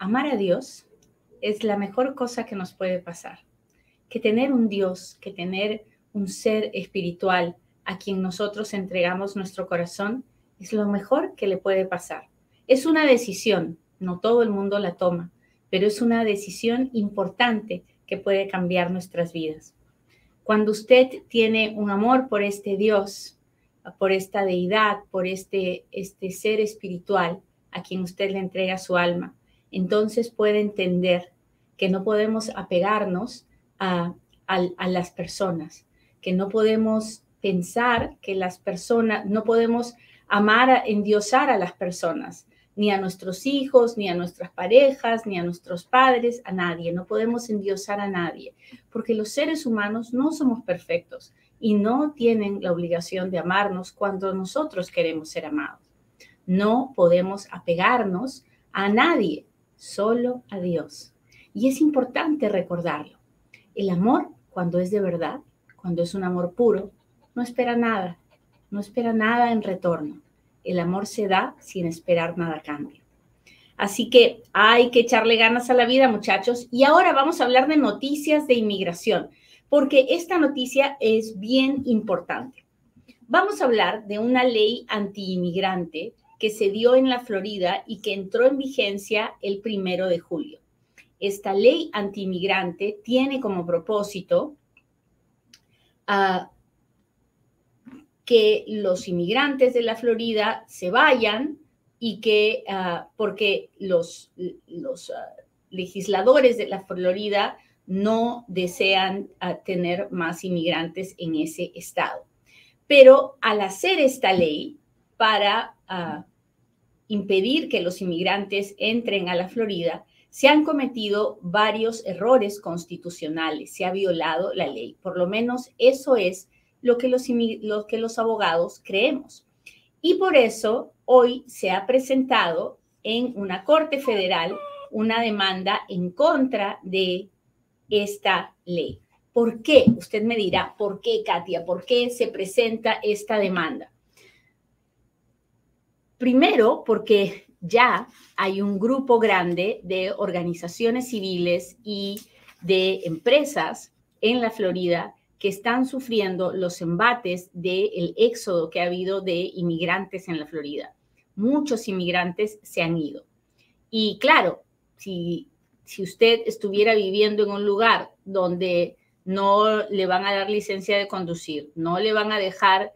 amar a Dios es la mejor cosa que nos puede pasar. Que tener un Dios, que tener un ser espiritual a quien nosotros entregamos nuestro corazón, es lo mejor que le puede pasar. Es una decisión, no todo el mundo la toma, pero es una decisión importante que puede cambiar nuestras vidas. Cuando usted tiene un amor por este Dios, por esta deidad, por este, este ser espiritual a quien usted le entrega su alma, entonces puede entender que no podemos apegarnos a, las personas, que no podemos pensar que las personas, no podemos amar, endiosar a las personas, ni a nuestros hijos, ni a nuestras parejas, ni a nuestros padres, a nadie. No podemos endiosar a nadie, porque los seres humanos no somos perfectos y no tienen la obligación de amarnos cuando nosotros queremos ser amados. No podemos apegarnos a nadie, solo a Dios. Y es importante recordarlo. El amor, cuando es de verdad, cuando es un amor puro, no espera nada, no espera nada en retorno. El amor se da sin esperar nada a cambio. Así que hay que echarle ganas a la vida, muchachos. Y ahora vamos a hablar de noticias de inmigración, porque esta noticia es bien importante. Vamos a hablar de una ley anti-inmigrante que se dio en la Florida y que entró en vigencia el primero de julio. Esta ley antimigrante tiene como propósito ah, que los inmigrantes de la Florida se vayan y que, ah, porque los, ah, legisladores de la Florida no desean tener más inmigrantes en ese estado. Pero al hacer esta ley para impedir que los inmigrantes entren a la Florida, se han cometido varios errores constitucionales, se ha violado la ley. Por lo menos eso es lo que los, que los abogados creemos. Y por eso hoy se ha presentado en una corte federal una demanda en contra de esta ley. ¿Por qué? Usted me dirá, ¿por qué, Katia? ¿Por qué se presenta esta demanda? Primero, porque ya hay un grupo grande de organizaciones civiles y de empresas en la Florida que están sufriendo los embates del éxodo que ha habido de inmigrantes en la Florida. Muchos inmigrantes se han ido. Y claro, si, si usted estuviera viviendo en un lugar donde no le van a dar licencia de conducir, no le van a dejar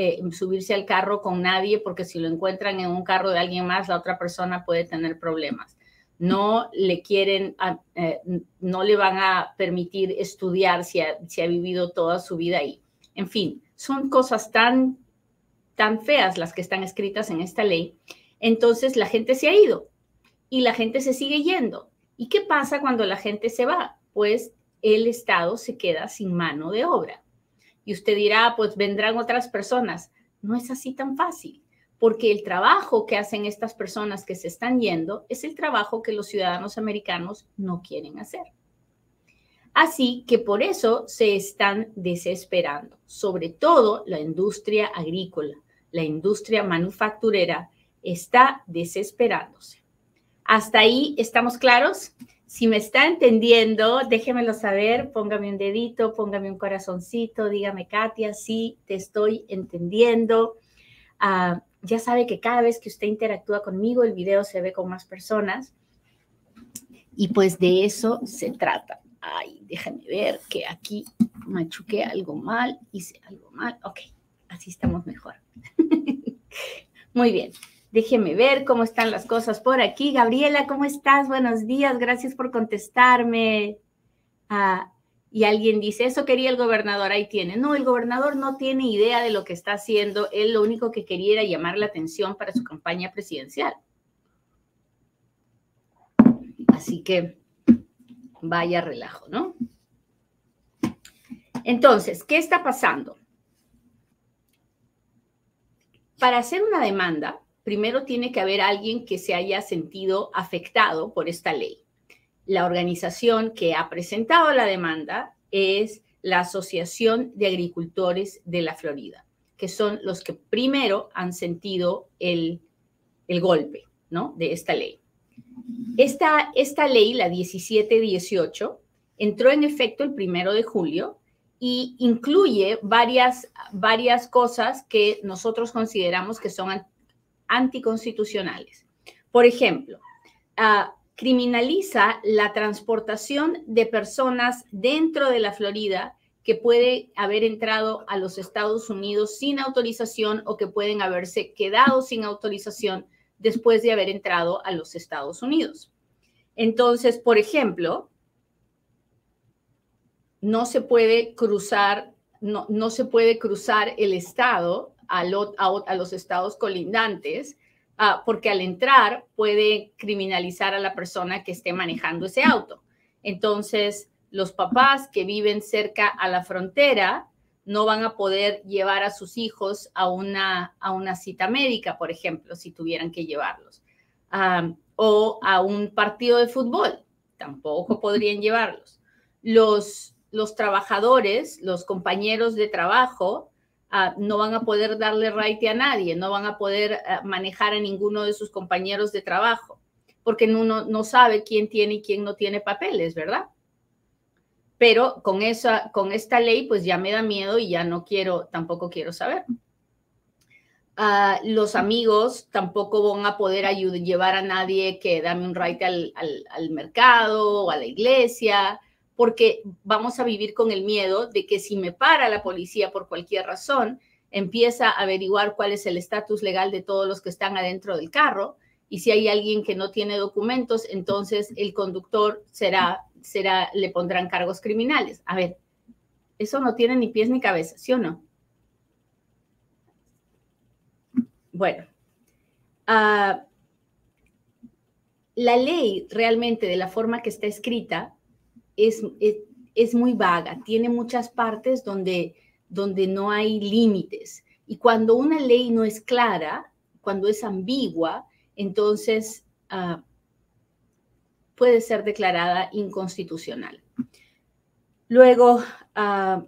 eh, subirse al carro con nadie porque si lo encuentran en un carro de alguien más, la otra persona puede tener problemas. No le quieren, eh, no le van a permitir estudiar si ha, si ha vivido toda su vida ahí. En fin, son cosas tan, tan feas las que están escritas en esta ley. Entonces la gente se ha ido y la gente se sigue yendo. ¿Y qué pasa cuando la gente se va? Pues el Estado se queda sin mano de obra. Y usted dirá, pues vendrán otras personas. No es así tan fácil, porque el trabajo que hacen estas personas que se están yendo es el trabajo que los ciudadanos americanos no quieren hacer. Así que por eso se están desesperando, sobre todo la industria agrícola, la industria manufacturera está desesperándose. ¿Hasta ahí estamos claros? Si me está entendiendo, déjemelo saber, póngame un dedito, póngame un corazoncito, dígame, Katia, sí, te estoy entendiendo. Ah, ya sabe que cada vez que usted interactúa conmigo, el video se ve con más personas. Y pues de eso se trata. Ay, déjame ver que aquí machuqué algo mal, hice algo mal. Ok, así estamos mejor. Muy bien. Déjeme ver cómo están las cosas por aquí. Gabriela, ¿cómo estás? Buenos días, gracias por contestarme. Ah, y alguien dice, eso quería el gobernador, ahí tiene. No, el gobernador no tiene idea de lo que está haciendo. Él lo único que quería era llamar la atención para su campaña presidencial. Así que vaya relajo, ¿no? Entonces, ¿qué está pasando? Para hacer una demanda, primero tiene que haber alguien que se haya sentido afectado por esta ley. La organización que ha presentado la demanda es la Asociación de Agricultores de la Florida, que son los que primero han sentido el, golpe ¿no? de esta ley. Esta, esta ley, la 1718, entró en efecto el primero de julio y incluye varias, varias cosas que nosotros consideramos que son anticonstitucionales. Por ejemplo, uh, criminaliza la transportación de personas dentro de la Florida que puede haber entrado a los Estados Unidos sin autorización o que pueden haberse quedado sin autorización después de haber entrado a los Estados Unidos. Entonces, por ejemplo, no se puede cruzar, no, no se puede cruzar el estado a, los estados colindantes, uh, porque al entrar puede criminalizar a la persona que esté manejando ese auto. Entonces, los papás que viven cerca a la frontera no van a poder llevar a sus hijos a una, a una cita médica, por ejemplo, si tuvieran que llevarlos, um, o a un partido de fútbol, tampoco podrían llevarlos. Los, los trabajadores, los compañeros de trabajo, uh, no van a poder darle right a nadie, no van a poder uh, manejar a ninguno de sus compañeros de trabajo, porque uno no sabe quién tiene y quién no tiene papeles, ¿verdad? Pero con, esa, con esta ley, pues ya me da miedo y ya no quiero, tampoco quiero saber. Uh, los amigos tampoco van a poder ayudar, llevar a nadie que dame un right al, al mercado o a la iglesia porque vamos a vivir con el miedo de que si me para la policía por cualquier razón, empieza a averiguar cuál es el estatus legal de todos los que están adentro del carro y si hay alguien que no tiene documentos, entonces el conductor será, será, le pondrán cargos criminales. A ver, eso no tiene ni pies ni cabeza, ¿sí o no? Bueno, uh, la ley realmente de la forma que está escrita es, muy vaga, tiene muchas partes donde, donde no hay límites. Y cuando una ley no es clara, cuando es ambigua, entonces ah, puede ser declarada inconstitucional. Luego, ah,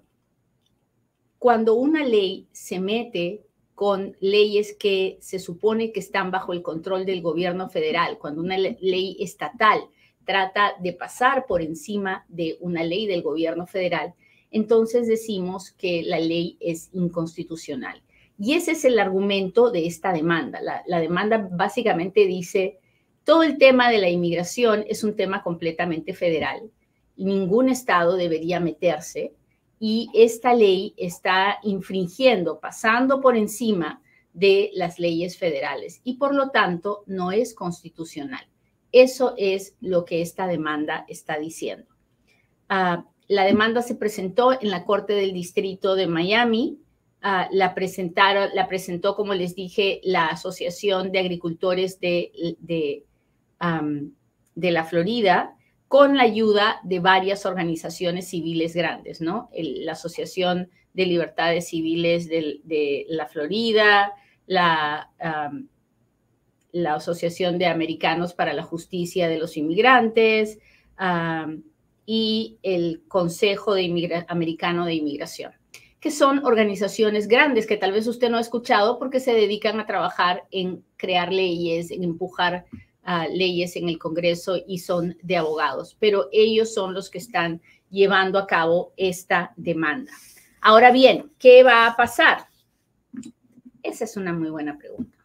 cuando una ley se mete con leyes que se supone que están bajo el control del gobierno federal, cuando una ley estatal trata de pasar por encima de una ley del gobierno federal, entonces decimos que la ley es inconstitucional. Y ese es el argumento de esta demanda. La, demanda básicamente dice, todo el tema de la inmigración es un tema completamente federal. Ningún estado debería meterse y esta ley está infringiendo, pasando por encima de las leyes federales y por lo tanto no es constitucional. Eso es lo que esta demanda está diciendo. Ah, la demanda se presentó en la Corte del Distrito de Miami. Ah, la, presentaron, la presentó, como les dije, la Asociación de Agricultores de, de, la Florida con la ayuda de varias organizaciones civiles grandes, ¿no? la Asociación de Libertades Civiles de, la Florida, la la Asociación de Americanos para la Justicia de los Inmigrantes y el Consejo de Americano de Inmigración, que son organizaciones grandes que tal vez usted no ha escuchado porque se dedican a trabajar en crear leyes, en empujar ah, leyes en el Congreso y son de abogados, pero ellos son los que están llevando a cabo esta demanda. Ahora bien, ¿qué va a pasar? Esa es una muy buena pregunta.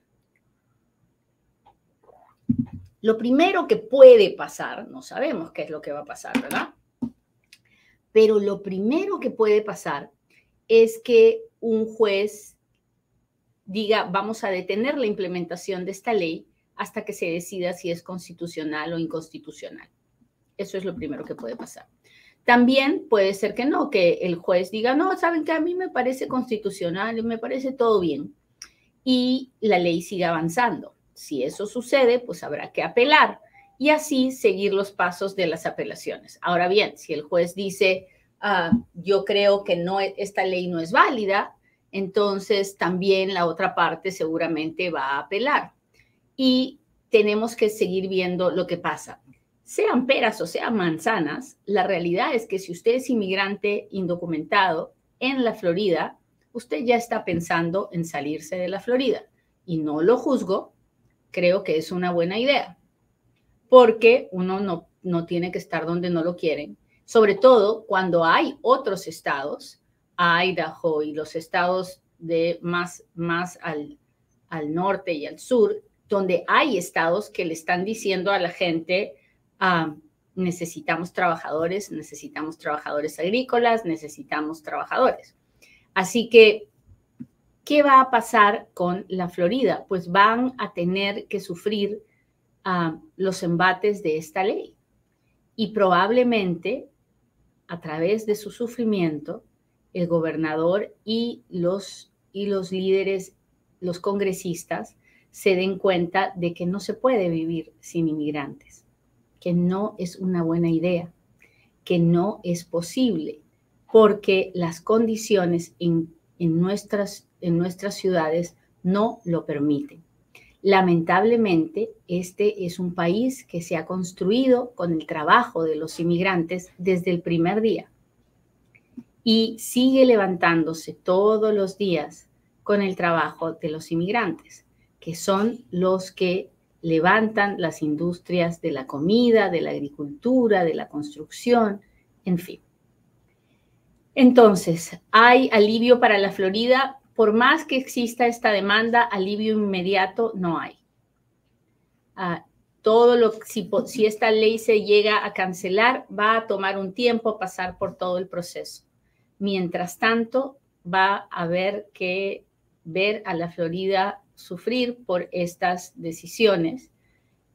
Lo primero que puede pasar, no sabemos qué es lo que va a pasar, ¿verdad? Pero lo primero que puede pasar es que un juez diga, vamos a detener la implementación de esta ley hasta que se decida si es constitucional o inconstitucional. Eso es lo primero que puede pasar. También puede ser que no, que el juez diga, no, saben que a mí me parece constitucional me parece todo bien. Y la ley siga avanzando. Si eso sucede, pues habrá que apelar y así seguir los pasos de las apelaciones. Ahora bien, si el juez dice, ah, yo creo que no, esta ley no es válida, entonces también la otra parte seguramente va a apelar. Y tenemos que seguir viendo lo que pasa. Sean peras o sean manzanas, la realidad es que si usted es inmigrante indocumentado en la Florida, usted ya está pensando en salirse de la Florida. Y no lo juzgo, creo que es una buena idea porque uno no, no tiene que estar donde no lo quieren, sobre todo cuando hay otros estados, Idaho y los estados de más, más al, al norte y al sur, donde hay estados que le están diciendo a la gente, ah, necesitamos trabajadores, necesitamos trabajadores agrícolas, necesitamos trabajadores. Así que, ¿qué va a pasar con la Florida? Pues van a tener que sufrir los embates de esta ley. Y probablemente a través de su sufrimiento, el gobernador y los, y los líderes, los congresistas, se den cuenta de que no se puede vivir sin inmigrantes, que no es una buena idea, que no es posible, porque las condiciones en, en, nuestras, en nuestras ciudades no lo permiten. Lamentablemente, este es un país que se ha construido con el trabajo de los inmigrantes desde el primer día y sigue levantándose todos los días con el trabajo de los inmigrantes, que son los que levantan las industrias de la comida, de la agricultura, de la construcción, en fin. Entonces, ¿hay alivio para la Florida? Por más que exista esta demanda, alivio inmediato no hay. Ah, todo lo si, si esta ley se llega a cancelar, va a tomar un tiempo pasar por todo el proceso. Mientras tanto, va a haber que ver a la Florida sufrir por estas decisiones.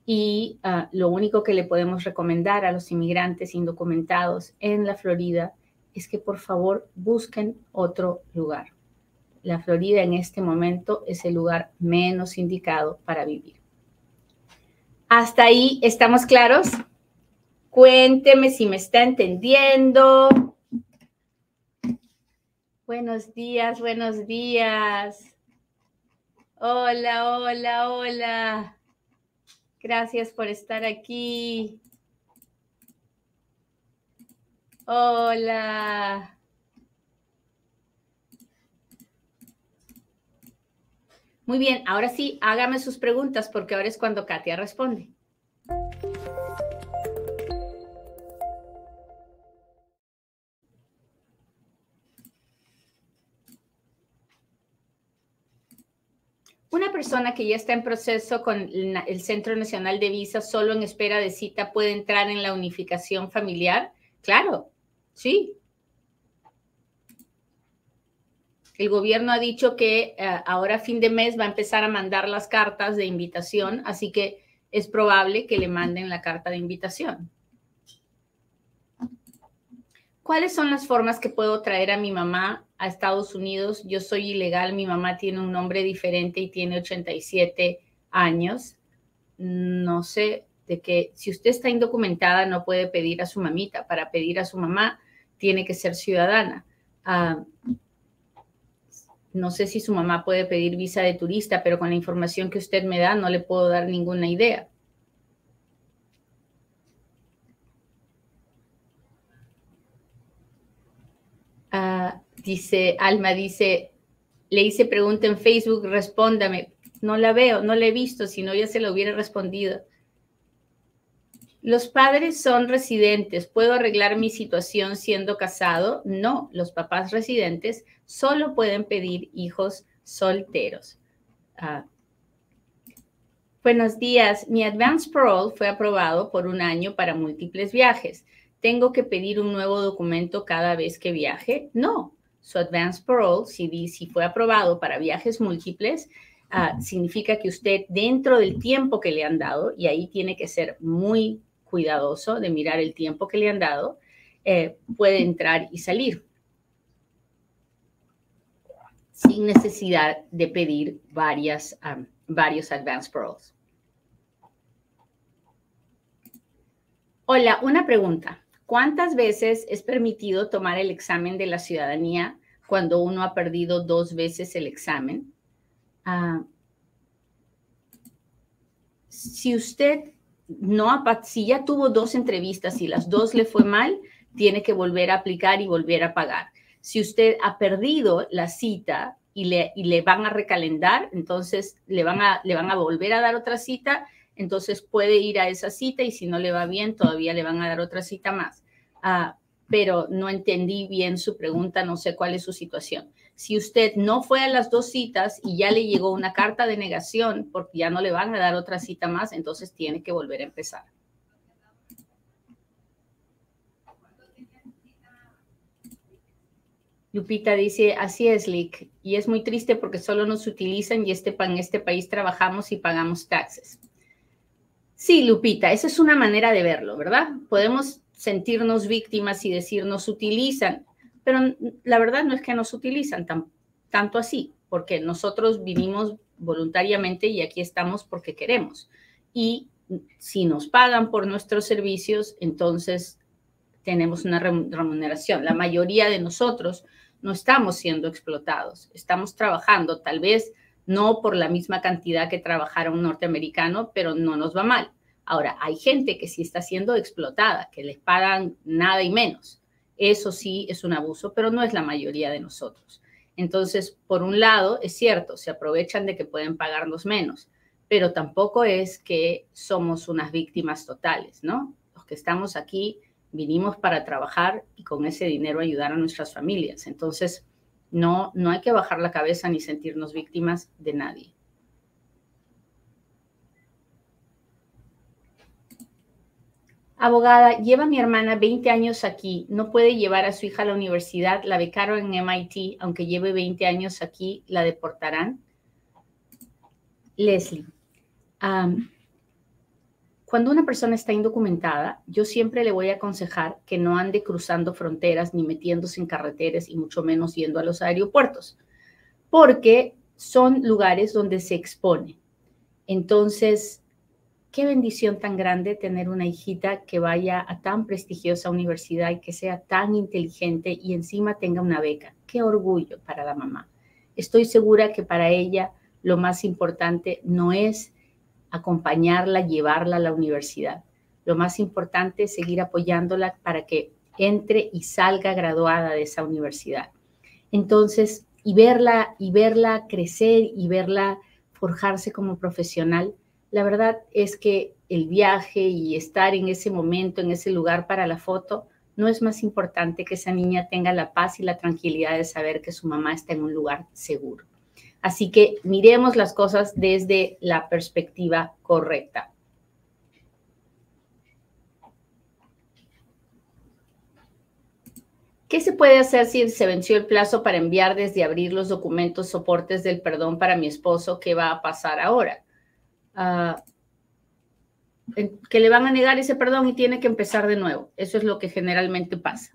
Y ah, lo único que le podemos recomendar a los inmigrantes indocumentados en la Florida es que por favor busquen otro lugar la Florida en este momento es el lugar menos indicado para vivir. ¿Hasta ahí estamos claros? Cuénteme si me está entendiendo. Buenos días, buenos días. Hola, hola, hola. Gracias por estar aquí. Hola. Muy bien, ahora sí, hágame sus preguntas porque ahora es cuando Katia responde. Una persona que ya está en proceso con el Centro Nacional de Visas solo en espera de cita puede entrar en la unificación familiar. Claro, sí, El gobierno ha dicho que eh, ahora a fin de mes va a empezar a mandar las cartas de invitación, así que es probable que le manden la carta de invitación. ¿Cuáles son las formas que puedo traer a mi mamá a Estados Unidos? Yo soy ilegal, mi mamá tiene un nombre diferente y tiene 87 años. No sé de que si usted está indocumentada no puede pedir a su mamita. Para pedir a su mamá tiene que ser ciudadana. Ah, no sé si su mamá puede pedir visa de turista, pero con la información que usted me da no le puedo dar ninguna idea. Ah, dice Alma, dice, le hice pregunta en Facebook, respóndame. No la veo, no la he visto, si no ya se lo hubiera respondido. ¿Los padres son residentes? ¿Puedo arreglar mi situación siendo casado? No, los papás residentes solo pueden pedir hijos solteros. Ah, buenos días. Mi advance parole fue aprobado por un año para múltiples viajes. ¿Tengo que pedir un nuevo documento cada vez que viaje? No. Su advance parole, si, si fue aprobado para viajes múltiples, ah, significa que usted dentro del tiempo que le han dado, y ahí tiene que ser muy cuidadoso de mirar el tiempo que le han dado, eh, puede entrar y salir sin necesidad de pedir varias, varios advance paroles. Hola, una pregunta. ¿Cuántas veces es permitido tomar el examen de la ciudadanía cuando uno ha perdido dos veces el examen? Ah, si usted no, si ya tuvo dos entrevistas y las dos le fue mal, tiene que volver a aplicar y volver a pagar. Si usted ha perdido la cita y le, y le van a recalendar, entonces le van a, le van a volver a dar otra cita, entonces puede ir a esa cita y si no le va bien, todavía le van a dar otra cita más. Ah, pero no entendí bien su pregunta, no sé cuál es su situación. Si usted no fue a las dos citas y ya le llegó una carta de negación porque ya no le van a dar otra cita más, entonces tiene que volver a empezar. Lupita dice, así es, Lick, y es muy triste porque solo nos utilizan y este, en este país trabajamos y pagamos taxes. Sí, Lupita, esa es una manera de verlo, ¿verdad? Podemos sentirnos víctimas y decir nos utilizan, pero la verdad no es que nos utilizan tanto así, porque nosotros vivimos voluntariamente y aquí estamos porque queremos. Y si nos pagan por nuestros servicios, entonces tenemos una remuneración. La mayoría de nosotros no estamos siendo explotados, estamos trabajando, tal vez no por la misma cantidad que trabajara un norteamericano, pero no nos va mal. Ahora, hay gente que sí está siendo explotada, que les pagan nada y menos. Eso sí es un abuso, pero no es la mayoría de nosotros. Entonces, por un lado, es cierto, se aprovechan de que pueden pagarnos menos, pero tampoco es que somos unas víctimas totales, ¿no? Los que estamos aquí vinimos para trabajar y con ese dinero ayudar a nuestras familias. Entonces, no, no hay que bajar la cabeza ni sentirnos víctimas de nadie. Abogada, lleva mi hermana 20 años aquí, no puede llevar a su hija a la universidad, la becaron en MIT, aunque lleve 20 años aquí, ¿la deportarán? Leslie, cuando una persona está indocumentada, yo siempre le voy a aconsejar que no ande cruzando fronteras ni metiéndose en carreteras y mucho menos yendo a los aeropuertos, porque son lugares donde se expone. Entonces, qué bendición tan grande tener una hijita que vaya a tan prestigiosa universidad y que sea tan inteligente y encima tenga una beca. Qué orgullo para la mamá. Estoy segura que para ella lo más importante no es acompañarla, llevarla a la universidad. Lo más importante es seguir apoyándola para que entre y salga graduada de esa universidad. Entonces, y verla y verla crecer y verla forjarse como profesional la verdad es que el viaje y estar en ese momento, en ese lugar para la foto, no es más importante que esa niña tenga la paz y la tranquilidad de saber que su mamá está en un lugar seguro. Así que miremos las cosas desde la perspectiva correcta. ¿Qué se puede hacer si se venció el plazo para enviar desde abrir los documentos soportes del perdón para mi esposo? ¿Qué va a pasar ahora? Que le van a negar ese perdón y tiene que empezar de nuevo. Eso es lo que generalmente pasa.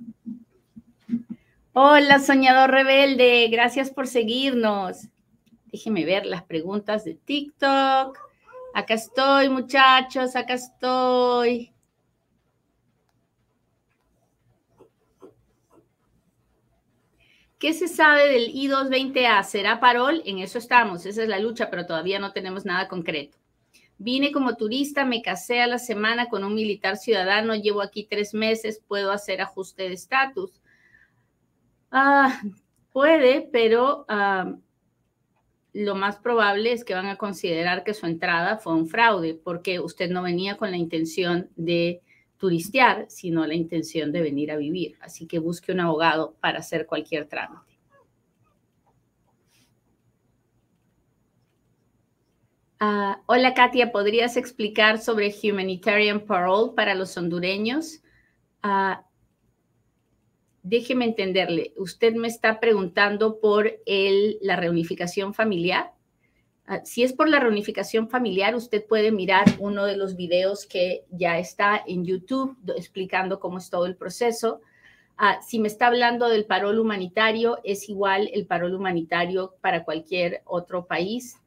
Hola, soñador rebelde, gracias por seguirnos. Déjeme ver las preguntas de TikTok. Acá estoy, muchachos, acá estoy. ¿Qué se sabe del I-220A? ¿Será parol? En eso estamos, esa es la lucha, pero todavía no tenemos nada concreto. Vine como turista, me casé a la semana con un militar ciudadano, llevo aquí tres meses, puedo hacer ajuste de estatus. Ah, puede, pero ah, lo más probable es que van a considerar que su entrada fue un fraude, porque usted no venía con la intención de turistear, sino la intención de venir a vivir. Así que busque un abogado para hacer cualquier trámite. Ah, hola Katia, ¿podrías explicar sobre Humanitarian Parole para los hondureños? Ah, déjeme entenderle, usted me está preguntando por el, la reunificación familiar. Ah, si es por la reunificación familiar, usted puede mirar uno de los videos que ya está en YouTube explicando cómo es todo el proceso. si me está hablando del parol humanitario, es igual el parol humanitario para cualquier otro país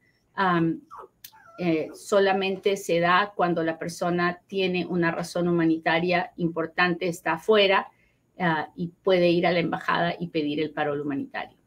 eh, solamente se da cuando la persona tiene una razón humanitaria importante, está afuera ah, y puede ir a la embajada y pedir el parol humanitario.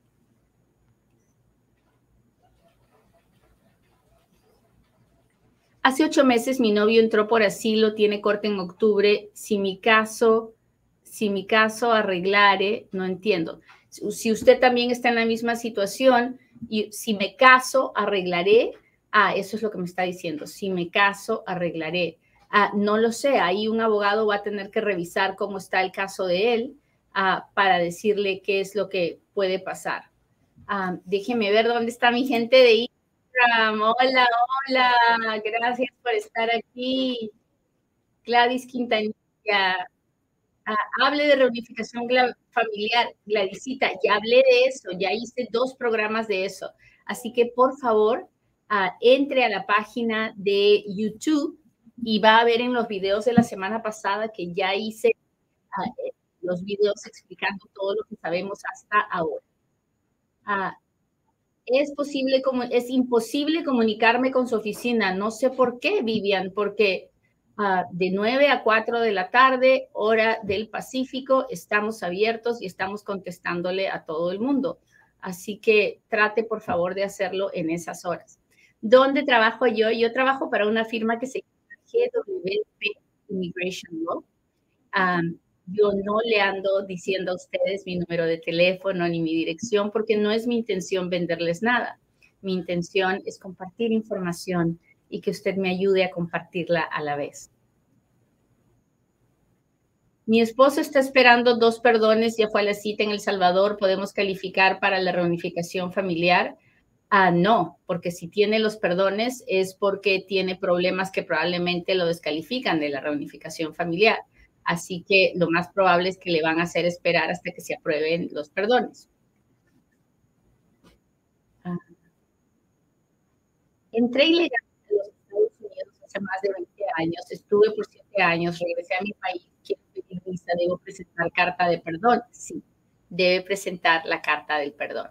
Hace ocho meses mi novio entró por asilo, tiene corte en octubre. Si mi caso, si mi caso arreglare, no entiendo. Si usted también está en la misma situación y si me caso, arreglaré. Ah, eso es lo que me está diciendo. Si me caso, arreglaré. Ah, no lo sé. Ahí un abogado va a tener que revisar cómo está el caso de él ah, para decirle qué es lo que puede pasar. Ah, déjeme ver dónde está mi gente de Hola, hola, gracias por estar aquí. Gladys Quintanilla. Ah, hable de reunificación familiar, Gladysita, ya hablé de eso, ya hice dos programas de eso. Así que por favor, ah, entre a la página de YouTube y va a ver en los videos de la semana pasada que ya hice ah, eh, los videos explicando todo lo que sabemos hasta ahora es posible, como es imposible comunicarme con su oficina. No sé por qué, Vivian, porque ah, de 9 a 4 de la tarde, hora del Pacífico, estamos abiertos y estamos contestándole a todo el mundo. Así que trate, por favor, de hacerlo en esas horas. ¿Dónde trabajo yo? Yo trabajo para una firma que se llama GWP Immigration Law yo no le ando diciendo a ustedes mi número de teléfono ni mi dirección porque no es mi intención venderles nada. Mi intención es compartir información y que usted me ayude a compartirla a la vez. Mi esposo está esperando dos perdones, ya fue a la cita en El Salvador, ¿podemos calificar para la reunificación familiar? Ah, no, porque si tiene los perdones es porque tiene problemas que probablemente lo descalifican de la reunificación familiar. Así que lo más probable es que le van a hacer esperar hasta que se aprueben los perdones. Ah. Entré ilegal a los Estados Unidos hace más de 20 años, estuve por 7 años, regresé a mi país, quiero pedir visa, debo presentar carta de perdón. Sí, debe presentar la carta del perdón.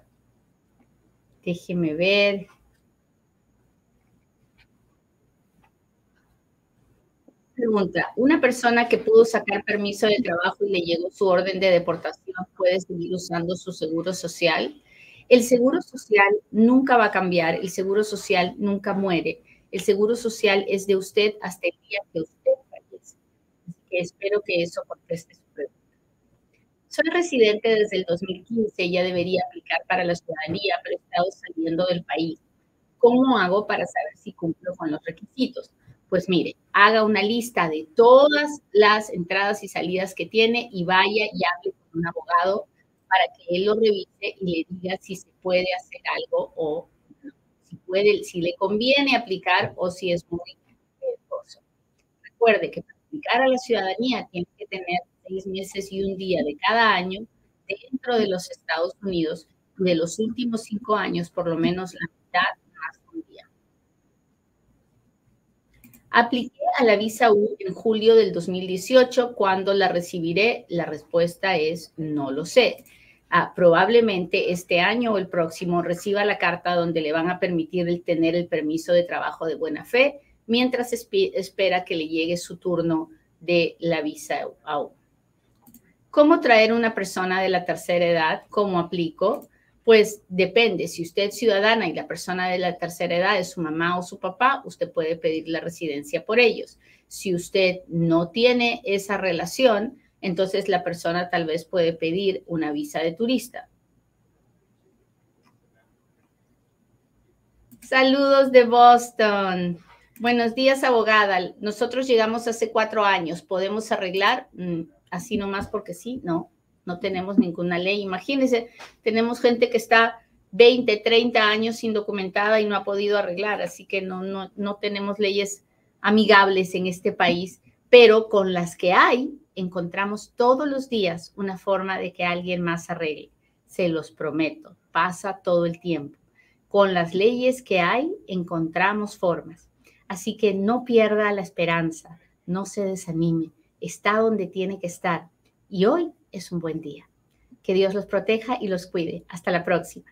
Déjeme ver. Pregunta, ¿una persona que pudo sacar permiso de trabajo y le llegó su orden de deportación puede seguir usando su seguro social? El seguro social nunca va a cambiar, el seguro social nunca muere. El seguro social es de usted hasta el día que usted fallece. espero que eso conteste. Soy residente desde el 2015 y ya debería aplicar para la ciudadanía, pero he estado saliendo del país. ¿Cómo hago para saber si cumplo con los requisitos? pues mire, haga una lista de todas las entradas y salidas que tiene y vaya y hable con un abogado para que él lo revise y le diga si se puede hacer algo o si le conviene aplicar o si es muy costoso. Recuerde que para aplicar a la ciudadanía tiene que tener seis meses y un día de cada año dentro de los Estados Unidos de los últimos cinco años, por lo menos la mitad Apliqué a la visa U en julio del 2018. ¿Cuándo la recibiré? La respuesta es no lo sé. Ah, probablemente este año o el próximo reciba la carta donde le van a permitir el tener el permiso de trabajo de buena fe mientras espera que le llegue su turno de la visa U. ¿Cómo traer una persona de la tercera edad? ¿Cómo aplico? Pues depende, si usted es ciudadana y la persona de la tercera edad es su mamá o su papá, usted puede pedir la residencia por ellos. Si usted no tiene esa relación, entonces la persona tal vez puede pedir una visa de turista. Saludos de Boston. Buenos días, abogada. Nosotros llegamos hace cuatro años. ¿Podemos arreglar? Así nomás porque sí, no no tenemos ninguna ley. Imagínense, tenemos gente que está 20, 30 años indocumentada y no ha podido arreglar, así que no, no, no tenemos leyes amigables en este país, pero con las que hay, encontramos todos los días una forma de que alguien más arregle. Se los prometo, pasa todo el tiempo. Con las leyes que hay, encontramos formas. Así que no pierda la esperanza, no se desanime, está donde tiene que estar. Y hoy es un buen día. Que Dios los proteja y los cuide. Hasta la próxima.